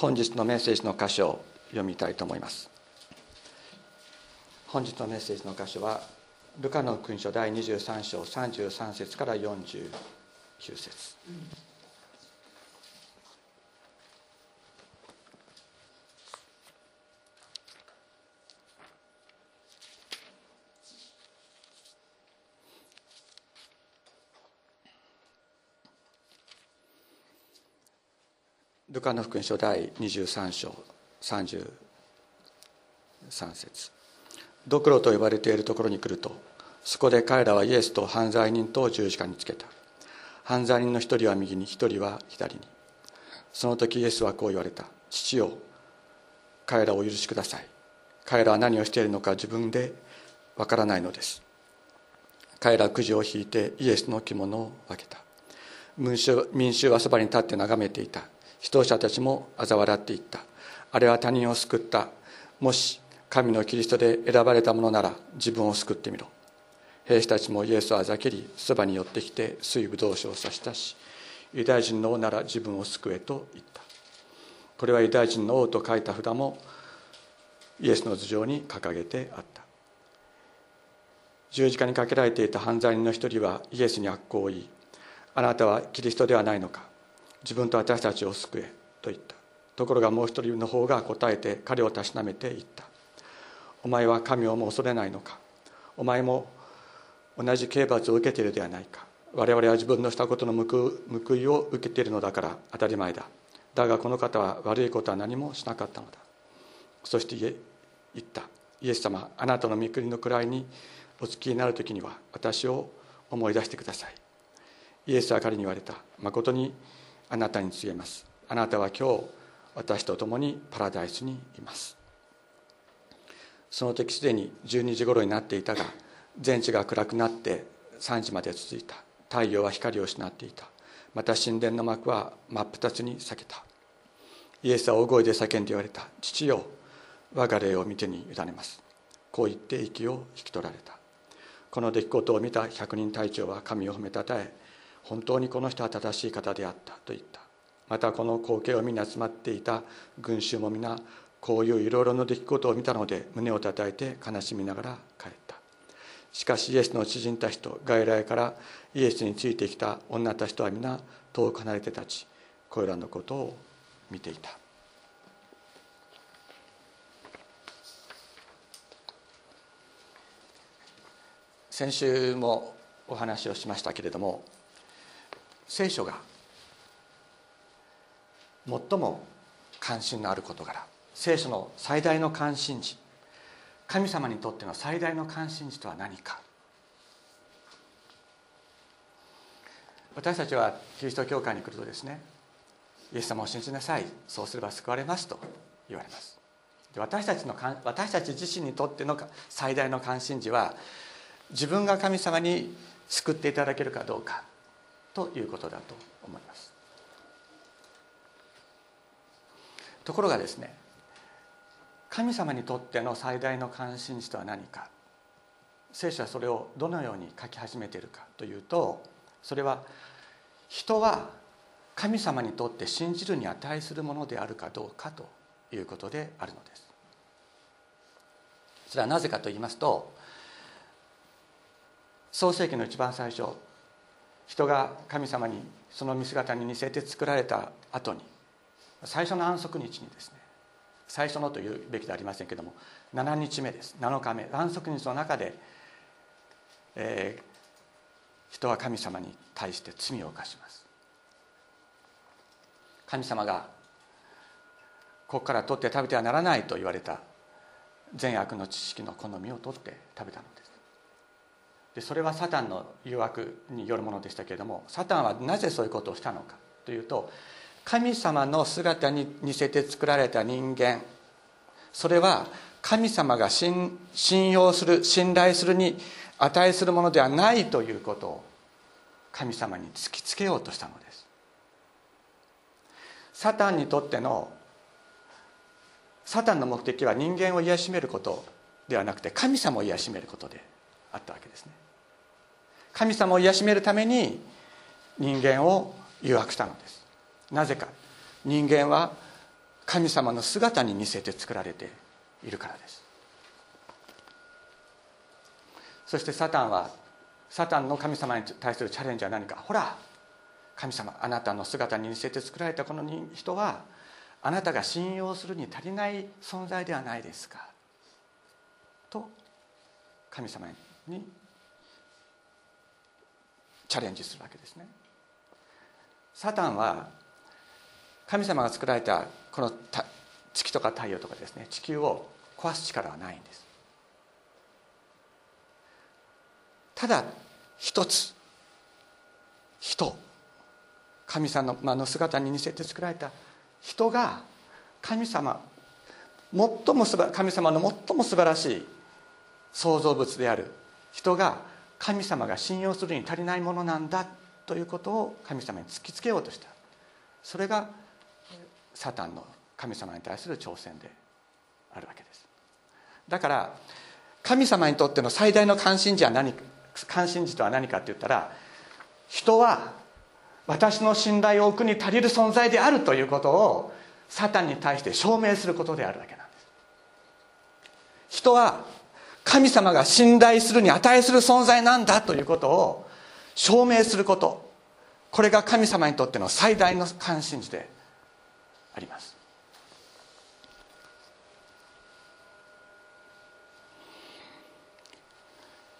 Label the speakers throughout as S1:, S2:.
S1: 本日のメッセージの箇所を読みたいと思います。本日のメッセージの箇所はルカの福音書第23章33節から49節。ルカの福音書第23章33節。ドクロと呼ばれているところに来るとそこで彼らはイエスと犯罪人と十字架につけた。犯罪人の一人は右に一人は左に。その時イエスはこう言われた。父よ彼らを許しください。彼らは何をしているのか自分でわからないのです。彼らはくじを引いてイエスの着物を分けた。民衆民衆はそばに立って眺めていた。指導者たちも嘲笑っていった。あれは他人を救った。もし神のキリストで選ばれたものなら自分を救ってみろ。兵士たちもイエスをあざけりそばに寄ってきて水ぶどう酒を差したしユダヤ人の王なら自分を救えと言った。これはユダヤ人の王と書いた札もイエスの頭上に掲げてあった。十字架にかけられていた犯罪人の一人はイエスに悪行を言いあなたはキリストではないのか。自分と私たちを救えと言った。ところがもう一人の方が答えて彼をたしなめて言った。お前は神をも恐れないのか？お前も同じ刑罰を受けているではないか？我々は自分のしたことの報いを受けているのだから当たり前だ。だがこの方は悪いことは何もしなかったのだ。そして言った。イエス様あなたの御国の位にお付きになる時には私を思い出してください。イエスは彼に言われた。誠にあなたに告げます。あなたは今日私と共にパラダイスにいます。その時すでに12時頃になっていたが全地が暗くなって3時まで続いた。太陽は光を失っていた。また神殿の幕は真っ二つに裂けた。イエスは大声で叫んで言われた。父よ我が霊を見てに委ねます。こう言って息を引き取られた。この出来事を見た百人隊長は神を褒めたたえ本当にこの人は正しい方であったと言った。またこの光景を見に集まっていた群衆も皆こういういろいろな出来事を見たので胸をたたいて悲しみながら帰った。しかしイエスの知人たちと外来からイエスについてきた女たちとは皆遠く離れて立ちこれらのことを見ていた。先週もお話をしましたけれども聖書が最も関心のある事柄。聖書の最大の関心事。神様にとっての最大の関心事とは何か。私たちはキリスト教会に来るとですねイエス様を信じなさい。そうすれば救われますと言われます。で私たちの私たち自身にとっての最大の関心事は自分が神様に救っていただけるかどうか。ということだと思います。ところがですね神様にとっての最大の関心事とは何か。聖書はそれをどのように書き始めているかというとそれは人は神様にとって信じるに値するものであるかどうかということであるのです。それはなぜかと言いますと創世紀の一番最初人が神様にその見姿に似せて作られた後に最初の安息日にですね最初のというべきではありませんけども7日目です。7日目。安息日の中で、えー、人は神様に対して罪を犯します。神様がここから取って食べてはならないと言われた善悪の知識の好みを取って食べたのです。でそれはサタンの誘惑によるものでしたけれどもサタンはなぜそういうことをしたのかというと神様の姿に似せて作られた人間それは神様が信用する信頼するに値するものではないということを神様に突きつけようとしたのです。サタンにとってのサタンの目的は人間を癒しめることではなくて神様を癒しめることであったわけですね。神様を癒しめるために人間を誘惑したのです。なぜか。人間は神様の姿に似せて作られているからです。そしてサタンはサタンの神様に対するチャレンジは何か。ほら神様あなたの姿に似せて作られたこの人はあなたが信用するに足りない存在ではないですか。と神様にチャレンジするわけですね。サタンは神様が作られたこの月とか太陽とかですね地球を壊す力はないんです。ただ一つ人。神様の姿に似せて作られた人が神様最も神様の最も素晴らしい創造物である人が神様が信用するに足りないものなんだということを神様に突きつけようとした。それがサタンの神様に対する挑戦であるわけです。だから神様にとっての最大の関心事は何関心事とは何か。って言ったら人は私の信頼を置くに足りる存在であるということをサタンに対して証明することであるわけなんです。人は神様が信頼するに値する存在なんだということを証明すること。これが神様にとっての最大の関心事であります。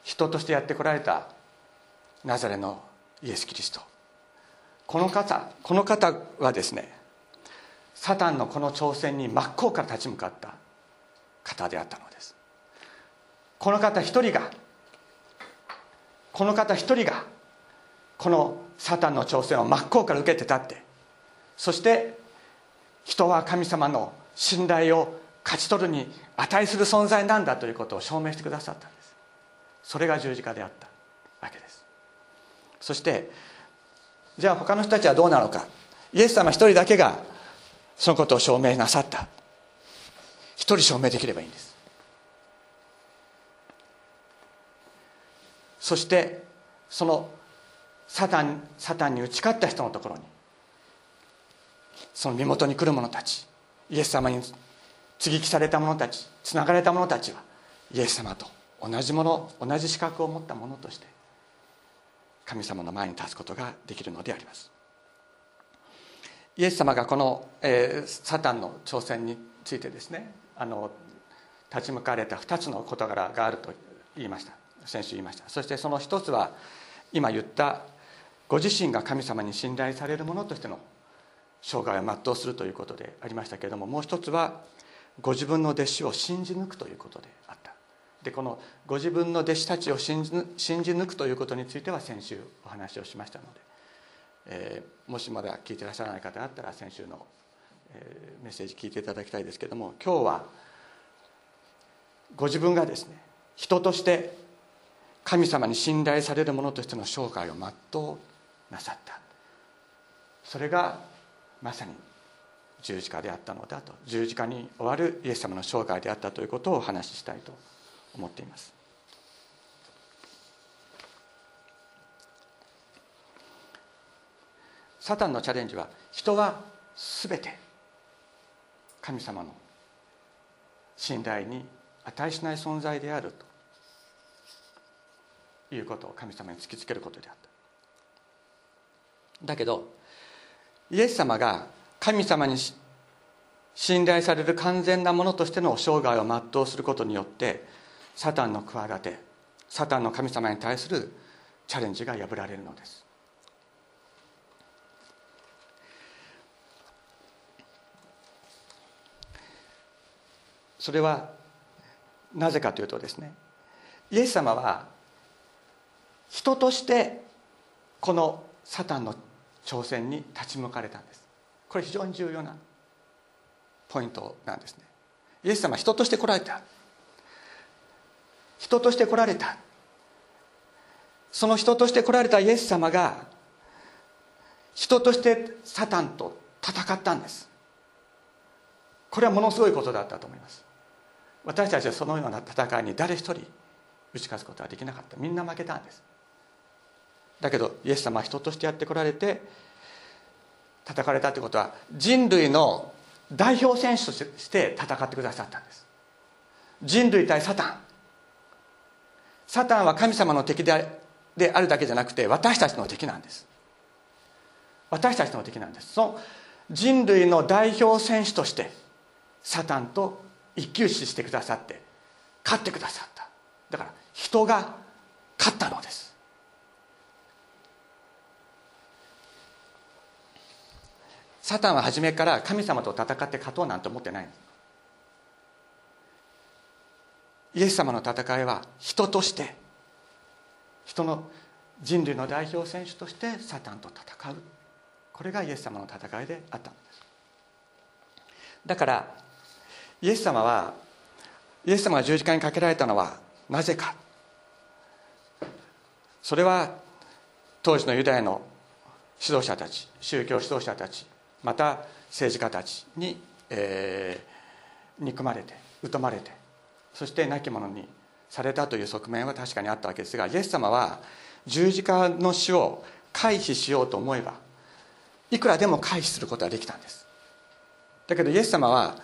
S1: 人としてやってこられたナザレのイエス・キリスト。この方この方はですねサタンのこの挑戦に真っ向から立ち向かった方であったのです。この方一人がこの方一人がこのサタンの挑戦を真っ向から受けて立ってそして人は神様の信頼を勝ち取るに値する存在なんだということを証明してくださったんです。それが十字架であったわけです。そしてじゃあ他の人たちはどうなのか。イエス様一人だけがそのことを証明なさった。一人証明できればいいんです。そしてそのサタンサタンに打ち勝った人のところにその身元に来る者たちイエス様に接ぎ木された者たちつながれた者たちはイエス様と同じもの同じ資格を持った者として神様の前に立つことができるのであります。イエス様がこの、えー、サタンの挑戦についてですねあの立ち向かわれた2つの事柄があると言いました。先週言いました。そしてその一つは今言ったご自身が神様に信頼されるものとしての生涯を全うするということでありましたけれどももう一つはご自分の弟子を信じ抜くということであった。でこのご自分の弟子たちを信じ信じ抜くということについては先週お話をしましたので、えー、もしまだ聞いてらっしゃらない方があったら先週の、えー、メッセージ聞いていただきたいですけども今日はご自分がですね人として神様に信頼される者としての生涯を全うなさった。それがまさに十字架であったのだと。十字架に終わるイエス様の生涯であったということをお話ししたいと思っています。サタンのチャレンジは人は全て神様の信頼に値しない存在であると。いうことを神様に突きつけることであった。だけどイエス様が神様に信頼される完全なものとしての生涯を全うすることによってサタンの企てサタンの神様に対するチャレンジが破られるのです。それはなぜかというとですねイエス様は人としてこのサタンの挑戦に立ち向かれたんです。これ非常に重要なポイントなんですね。イエス様は人として来られた。人として来られた。その人として来られたイエス様が人としてサタンと戦ったんです。これはものすごいことだったと思います。私たちはそのような戦いに誰一人打ち勝つことはできなかった。みんな負けたんです。だけどイエス様は人としてやってこられて戦われたということは人類の代表選手として戦ってくださったんです。人類対サタン。サタンは神様の敵であるだけじゃなくて私たちの敵なんです。私たちの敵なんです。その人類の代表選手としてサタンと一騎打ちしてくださって勝ってくださった。だから人が勝ったのです。サタンは初めから神様と戦って勝とうなんて思ってないイエス様の戦いは人として人の人類の代表選手としてサタンと戦う。これがイエス様の戦いであったのです。だからイエス様はイエス様が十字架にかけられたのはなぜか。それは当時のユダヤの指導者たち宗教指導者たちまた政治家たちに、えー、憎まれて疎まれてそして亡き者にされたという側面は確かにあったわけですがイエス様は十字架の死を回避しようと思えばいくらでも回避することができたんです。だけどイエス様は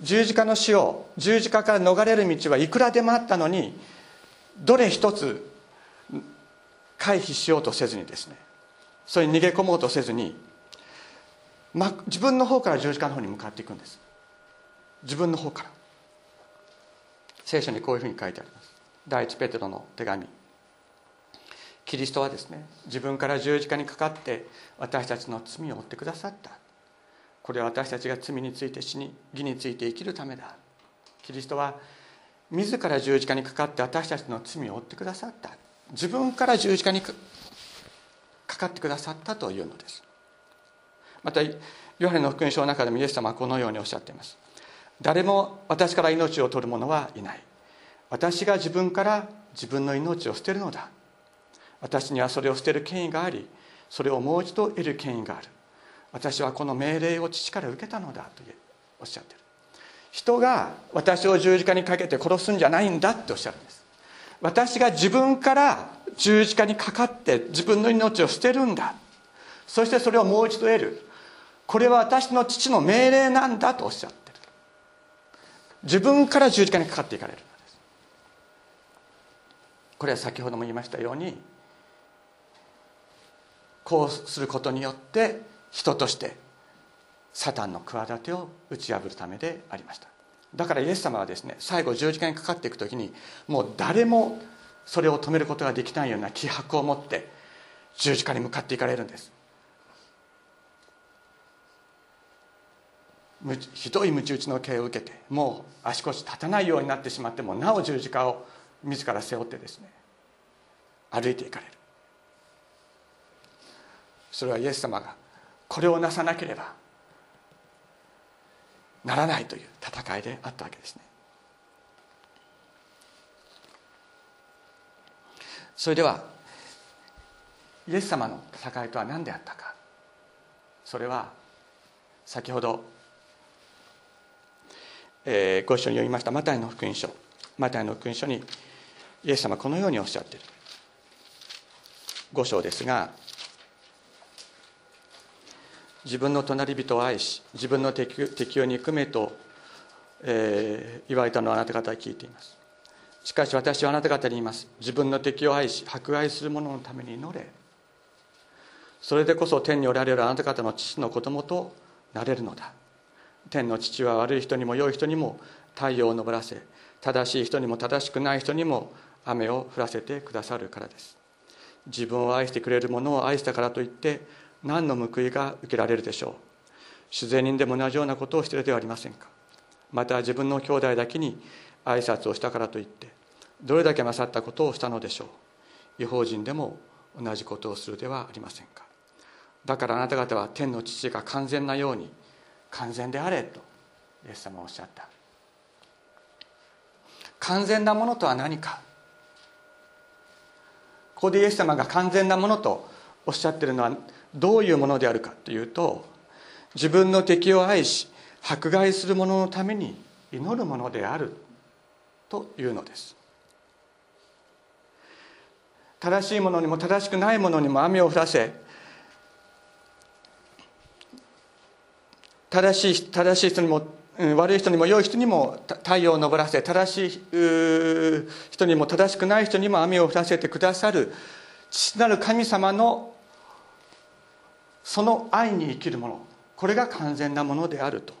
S1: 十字架の死を十字架から逃れる道はいくらでもあったのにどれ一つ回避しようとせずにですねそれに逃げ込もうとせずに、自分の方から十字架の方に向かっていくんです。自分の方から。聖書にこういうふうに書いてあります。第一ペテロの手紙。キリストはですね自分から十字架にかかって私たちの罪を負ってくださった。これは私たちが罪について死に義について生きるためだ。キリストは自ら十字架にかかって私たちの罪を負ってくださった。自分から十字架にかかってくださったというのです。またヨハネの福音書の中でもイエス様はこのようにおっしゃっています。誰も私から命を取る者はいない。私が自分から自分の命を捨てるのだ。私にはそれを捨てる権威がありそれをもう一度得る権威がある。私はこの命令を父から受けたのだとおっしゃっている。人が私を十字架にかけて殺すんじゃないんだっておっしゃるんです。私が自分から十字架にかかって自分の命を捨てるんだ。そしてそれをもう一度得る。これは私の父の命令なんだとおっしゃってる。自分から十字架にかかっていかれるのです。これは先ほども言いましたようにこうすることによって人としてサタンの企てを打ち破るためでありました。だからイエス様はですね最後十字架にかかっていく時にもう誰もそれを止めることができないような気迫を持って十字架に向かっていかれるんです。ひどい鞭打ちの刑を受けてもう足腰立たないようになってしまってもなお十字架を自ら背負ってですね歩いていかれる。それはイエス様がこれをなさなければならないという戦いであったわけですね。それではイエス様の戦いとは何であったか。それは先ほど、えー、ご一緒に読みました。マタイの福音書。マタイの福音書にイエス様このようにおっしゃっている。5章ですが自分の隣人を愛し自分の敵を憎めと、えー、言われたのをあなた方は聞いています。しかし私はあなた方に言います。自分の敵を愛し迫害する者のために祈れ。それでこそ天におられるあなた方の父の子供となれるのだ。天の父は悪い人にも良い人にも太陽を昇らせ正しい人にも正しくない人にも雨を降らせてくださるからです。自分を愛してくれる者を愛したからといって何の報いが受けられるでしょう。主税人でも同じようなことをしているではありませんか。また自分の兄弟だけに挨拶をしたからといってどれだけ勝ったことをしたのでしょう。違法人でも同じことをするではありませんか。だからあなた方は天の父が完全なように完全であれとイエス様はおっしゃった。完全なものとは何か。ここでイエス様が完全なものとおっしゃってるのはどういうものであるかというと自分の敵を愛し迫害する者のために祈るものであるというのです。正しいものにも正しくないものにも雨を降らせ正しい正しい人にも悪い人にも良い人にも太陽を昇らせ正しい人にも正しくない人にも雨を降らせてくださる父なる神様のその愛に生きるもの。これが完全なものであると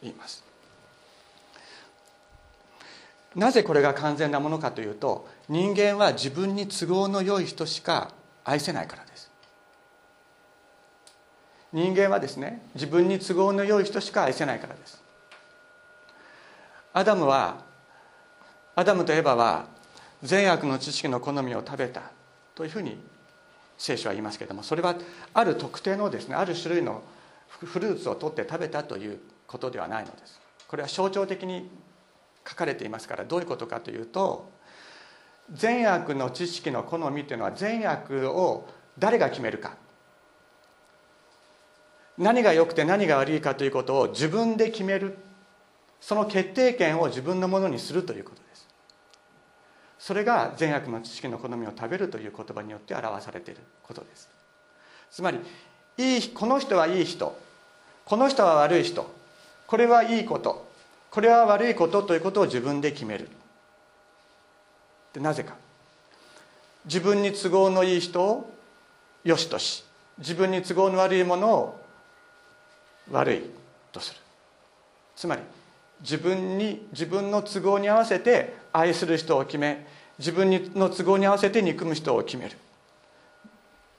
S1: 言います。なぜこれが完全なものかというと人間は自分に都合の良い人しか愛せないからです。人間はですね自分に都合の良い人しか愛せないからです。アダムはアダムとエバは善悪の知識の好みを食べたというふうに聖書は言いますけれどもそれはある特定のですねある種類のフルーツを取って食べたということではないのです。これは象徴的に書かれていますからどういうことかというと善悪の知識の好みというのは善悪を誰が決めるか。何が良くて何が悪いかということを自分で決める。その決定権を自分のものにするということです。それが善悪の知識の好みを食べるという言葉によって表されていることです。つまりいいこの人はいい人。この人は悪い人。これはいいこと。これは悪いことということを自分で決める。でなぜか。自分に都合のいい人を良しとし自分に都合の悪いものを悪いとする。つまり自分に自分の都合に合わせて愛する人を決め自分の都合に合わせて憎む人を決める。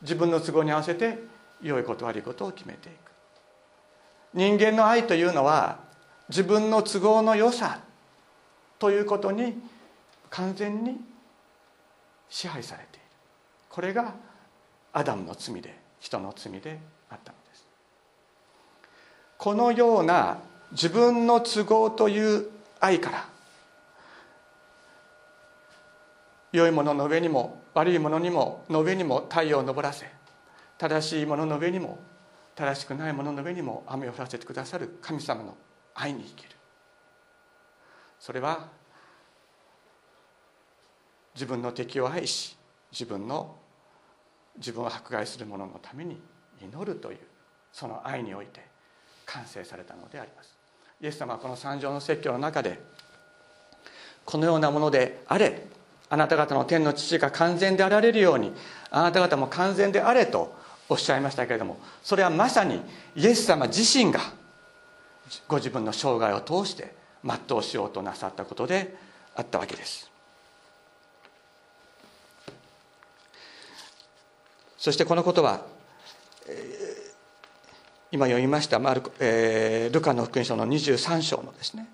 S1: 自分の都合に合わせて良いこと悪いことを決めていく。人間の愛というのは自分の都合の良さということに完全に支配されている。これがアダムの罪で人の罪であったの。このような自分の都合という愛から良いものの上にも悪いものにもの上にも太陽を昇らせ正しいものの上にも正しくないものの上にも雨を降らせてくださる神様の愛に生きる。それは自分の敵を愛し自分の自分を迫害する者のために祈るというその愛において。完成されたのであります。イエス様はこの三条の説教の中でこのようなものであれあなた方の天の父が完全であられるようにあなた方も完全であれとおっしゃいましたけれどもそれはまさにイエス様自身がご自分の生涯を通して全うしようとなさったことであったわけです。そしてこのことは、今読みましたマルコ、えー、ルカの福音書の23章のですね。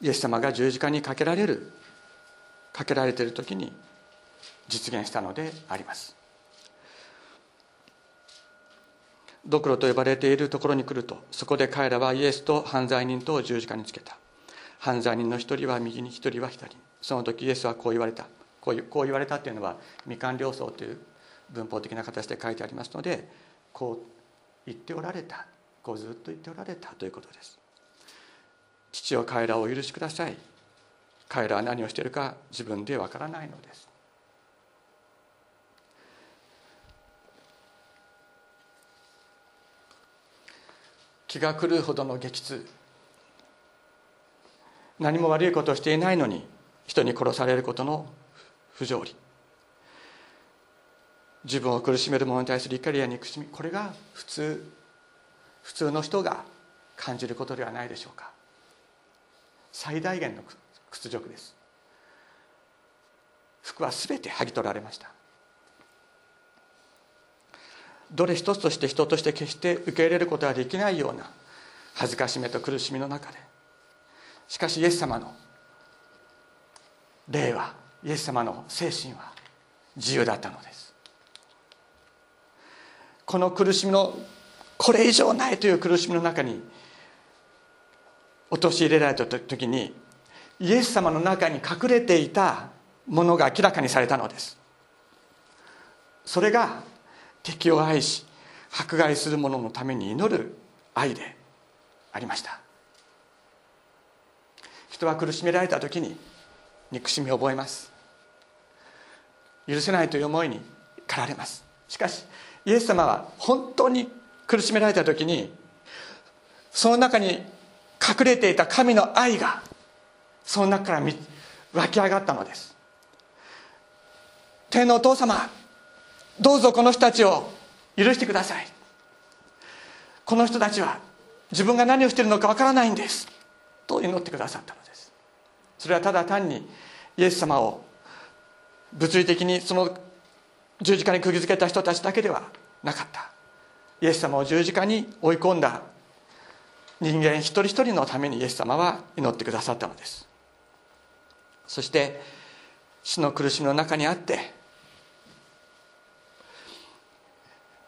S1: イエス様が十字架にかけられるかけられている時に実現したのであります。ドクロと呼ばれているところに来るとそこで彼らはイエスと犯罪人とを十字架につけた。犯罪人の一人は右に一人は左に。その時イエスはこう言われた。こうこう言われたっていうのは未完了層という文法的な形で書いてありますのでこう言っておられたこうずっと言っておられたということです。父を彼らをお許しください。彼らは何をしているか自分でわからないのです。気が狂うほどの激痛。何も悪いことをしていないのに人に殺されることの不条理。自分を苦しめる者に対する怒りや憎しみこれが普通普通の人が感じることではないでしょうか。最大限の屈辱です。服は全て剥ぎ取られました。どれ一つとして人として決して受け入れることができないような恥ずかしめと苦しみの中で。しかしイエス様の霊はイエス様の精神は自由だったのです。この苦しみのこれ以上ないという苦しみの中に陥れられた時にイエス様の中に隠れていたものが明らかにされたのです。それが敵を愛し迫害する者のために祈る愛でありました。人は苦しめられた時に憎しみを覚えます。許せないという思いに駆られます。しかしイエス様は本当に苦しめられた時にその中に隠れていた神の愛がその中から湧き上がったのです。天のお父様どうぞこの人たちを許してください。この人たちは自分が何をしているのかわからないんです。と祈ってくださったのです。それはただ単にイエス様を物理的にその十字架に釘付けた人たちだけではなかった。イエス様を十字架に追い込んだ人間一人一人のためにイエス様は祈ってくださったのです。そして死の苦しみの中にあって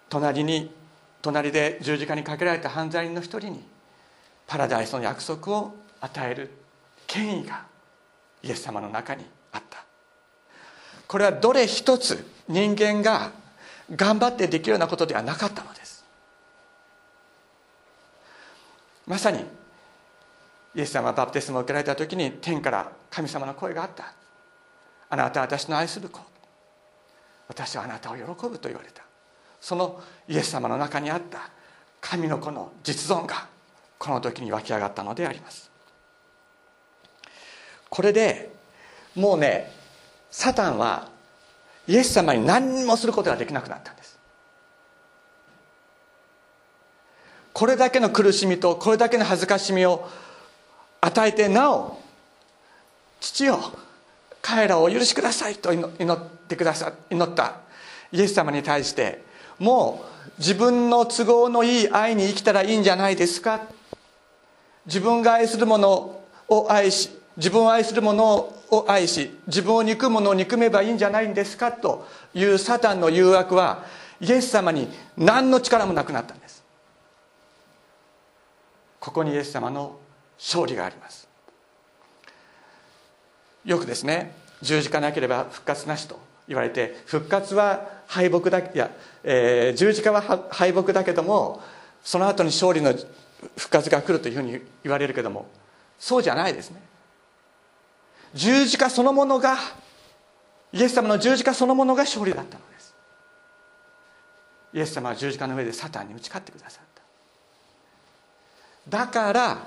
S1: 隣に隣で十字架にかけられた犯罪人の一人にパラダイスの約束を与える権威がイエス様の中にこれはどれ一つ人間が頑張ってできるようなことではなかったのです。まさにイエス様がバプテスマを受けられた時に天から神様の声があった。あなたは私の愛する子。私はあなたを喜ぶと言われた。そのイエス様の中にあった神の子の実存がこの時に湧き上がったのであります。これでもうねサタンはイエス様に何もすることができなくなったんです。これだけの苦しみとこれだけの恥ずかしみを与えてなお父よ彼らをお許しくださいと祈ってくださ祈った。イエス様に対してもう自分の都合のいい愛に生きたらいいんじゃないですか。自分が愛するものを愛し自分を愛するものをを愛し自分を憎むものを憎めばいいんじゃないんですかというサタンの誘惑はイエス様に何の力もなくなったんです。ここにイエス様の勝利があります。よくですね十字架なければ復活なしと言われて復活は敗北だいや、えー、十字架は敗北だけどもその後に勝利の復活が来るというふうに言われるけどもそうじゃないですね。十字架そのものがイエス様の十字架そのものが勝利だったのです。イエス様は十字架の上でサタンに打ち勝ってくださった。だから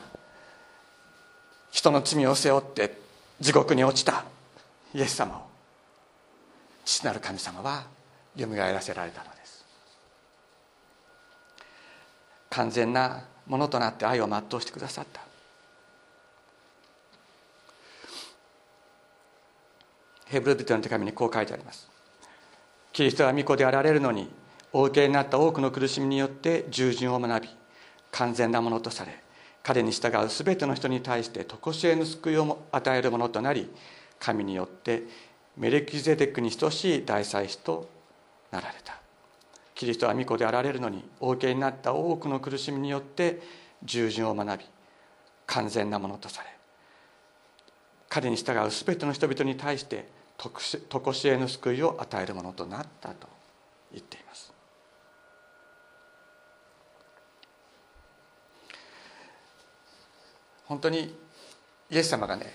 S1: 人の罪を背負って地獄に落ちたイエス様を父なる神様はよみがえらせられたのです。完全なものとなって愛を全うしてくださった。ヘブル人の手紙にこう書いてあります。キリストは御子であられるのにお受けになった多くの苦しみによって従順を学び完全なものとされ彼に従う全ての人に対して常しえの救いを与えるものとなり神によってメレキゼデックに等しい大祭司となられた。キリストは御子であられるのにお受けになった多くの苦しみによって従順を学び完全なものとされ彼に従う全ての人々に対して常しえの救いを与えるものとなったと言っています。本当にイエス様がね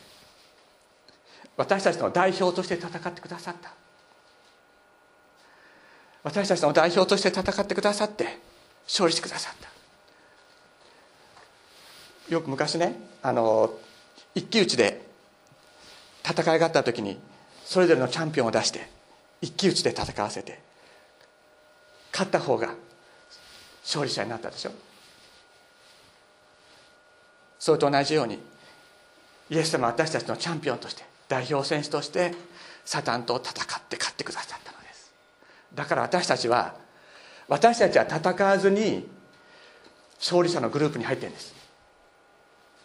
S1: 私たちの代表として戦ってくださった。私たちの代表として戦ってくださって勝利してくださった。よく昔ねあの一騎打ちで戦いがあった時にそれぞれのチャンピオンを出して一騎打ちで戦わせて勝った方が勝利者になったでしょ。それと同じようにイエス様は私たちのチャンピオンとして代表選手としてサタンと戦って勝ってくださったのです。だから私たちは私たちは戦わずに勝利者のグループに入ってるんです。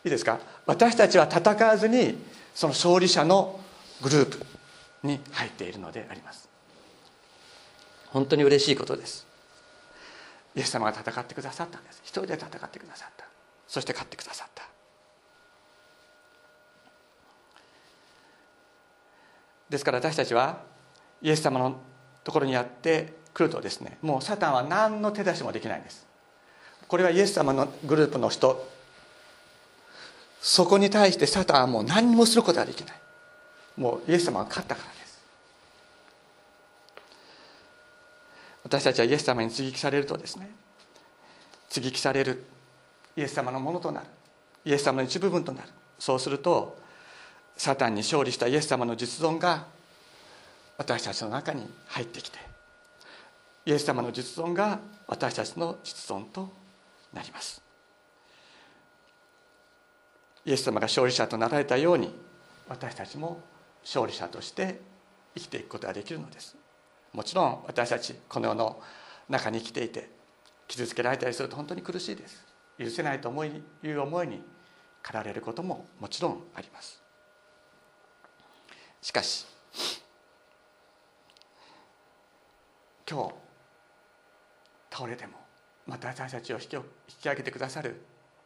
S1: いいですか？私たちは戦わずにその勝利者のグループ。に入っているのであります。本当に嬉しいことです。イエス様が戦ってくださったんです。一人で戦ってくださった。そして勝ってくださった。ですから私たちはイエス様のところにやってくるとですねもうサタンは何の手出しもできないんです。これはイエス様のグループの人。そこに対してサタンはもう何もすることができないもうイエス様は勝ったからです。私たちはイエス様に接ぎ木されるとですね接ぎ木されるイエス様のものとなるイエス様の一部分となる。そうするとサタンに勝利したイエス様の実存が私たちの中に入ってきてイエス様の実存が私たちの実存となります。イエス様が勝利者となられたように私たちも勝利者として生きていくことができるのです。もちろん私たちこの世の中に生きていて傷つけられたりすると本当に苦しいです。許せないと思いいう思いに駆られることももちろんあります。しかし今日倒れてもまた私たちを引き引き上げてくださる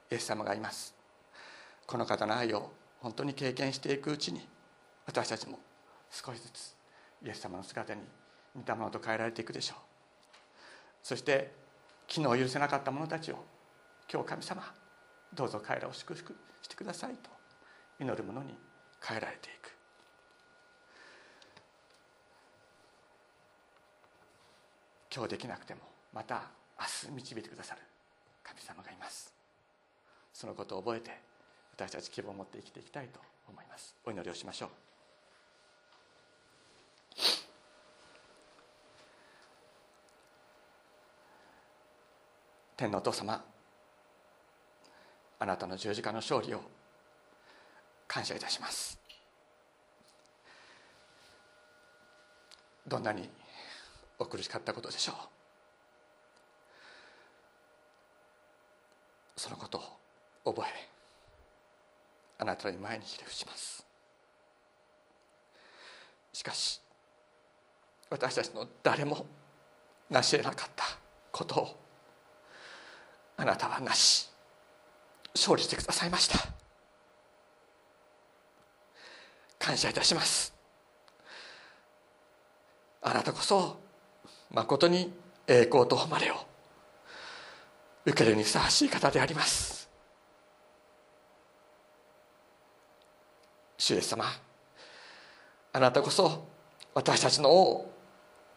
S1: イエス様がいます。この方の愛を本当に経験していくうちに私たちも少しずつイエス様の姿に似たものと変えられていくでしょう。そして昨日許せなかった者たちを今日神様どうぞ彼らを祝福してくださいと祈る者に変えられていく。今日できなくてもまた明日導いてくださる神様がいます。そのことを覚えて私たち希望を持って生きていきたいと思います。お祈りをしましょう。天のお父様あなたの十字架の勝利を感謝いたします。どんなにお苦しかったことでしょう。そのことを覚えあなたに前にひれ伏します。しかし私たちの誰も成し得なかったことをあなたはなし。勝利してくださいました。感謝いたします。あなたこそまことに栄光と誉れを受けるにふさわしい方であります。主イエス様あなたこそ私たちの王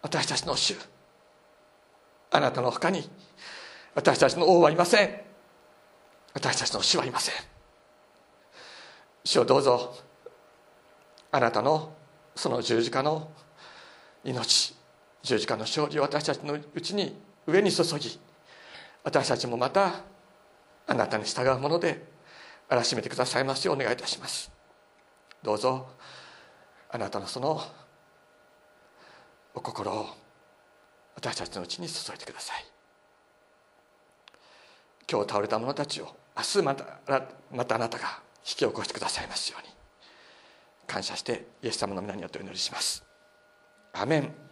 S1: 私たちの主あなたのほかに私たちの王はいません。私たちの主はいません。主をどうぞあなたのその十字架の命十字架の勝利を私たちのうちに上に注ぎ私たちもまたあなたに従うものであらしめてくださいますようお願いいたします。どうぞあなたのそのお心を私たちのうちに注いでください。今日倒れた者たちを明日またまたあなたが引き起こしてくださいますように。感謝してイエス様の皆によってお祈りします。アメン。